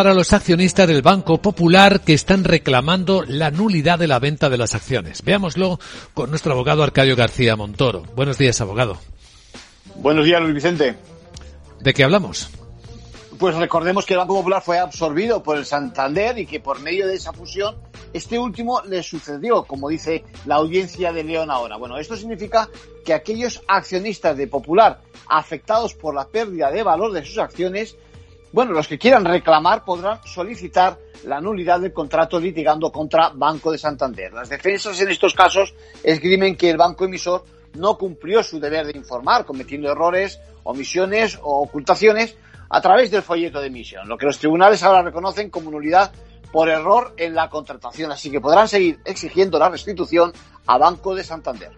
para los accionistas del Banco Popular que están reclamando la nulidad de la venta de las acciones. Veámoslo con nuestro abogado Arcadio García Montoro. Buenos días, abogado. Buenos días, Luis Vicente. ¿De qué hablamos? Pues recordemos que el Banco Popular fue absorbido por el Santander y que por medio de esa fusión este último le sucedió, como dice la audiencia de León ahora. Bueno, esto significa que aquellos accionistas de Popular afectados por la pérdida de valor de sus acciones bueno, los que quieran reclamar podrán solicitar la nulidad del contrato litigando contra Banco de Santander. Las defensas en estos casos esgrimen que el banco emisor no cumplió su deber de informar, cometiendo errores, omisiones o ocultaciones a través del folleto de emisión, lo que los tribunales ahora reconocen como nulidad por error en la contratación, así que podrán seguir exigiendo la restitución a Banco de Santander.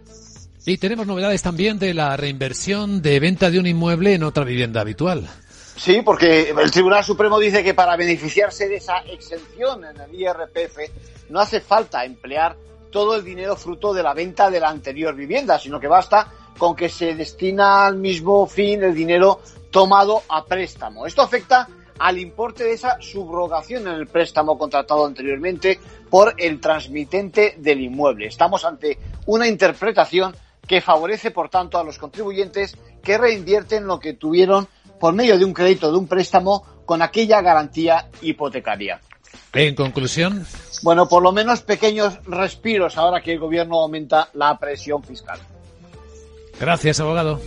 Y tenemos novedades también de la reinversión de venta de un inmueble en otra vivienda habitual. Sí, porque el Tribunal Supremo dice que para beneficiarse de esa exención en el IRPF no hace falta emplear todo el dinero fruto de la venta de la anterior vivienda, sino que basta con que se destina al mismo fin el dinero tomado a préstamo. Esto afecta al importe de esa subrogación en el préstamo contratado anteriormente por el transmitente del inmueble. Estamos ante una interpretación que favorece, por tanto, a los contribuyentes que reinvierten lo que tuvieron por medio de un crédito, de un préstamo, con aquella garantía hipotecaria. En conclusión. Bueno, por lo menos pequeños respiros ahora que el gobierno aumenta la presión fiscal. Gracias, abogado.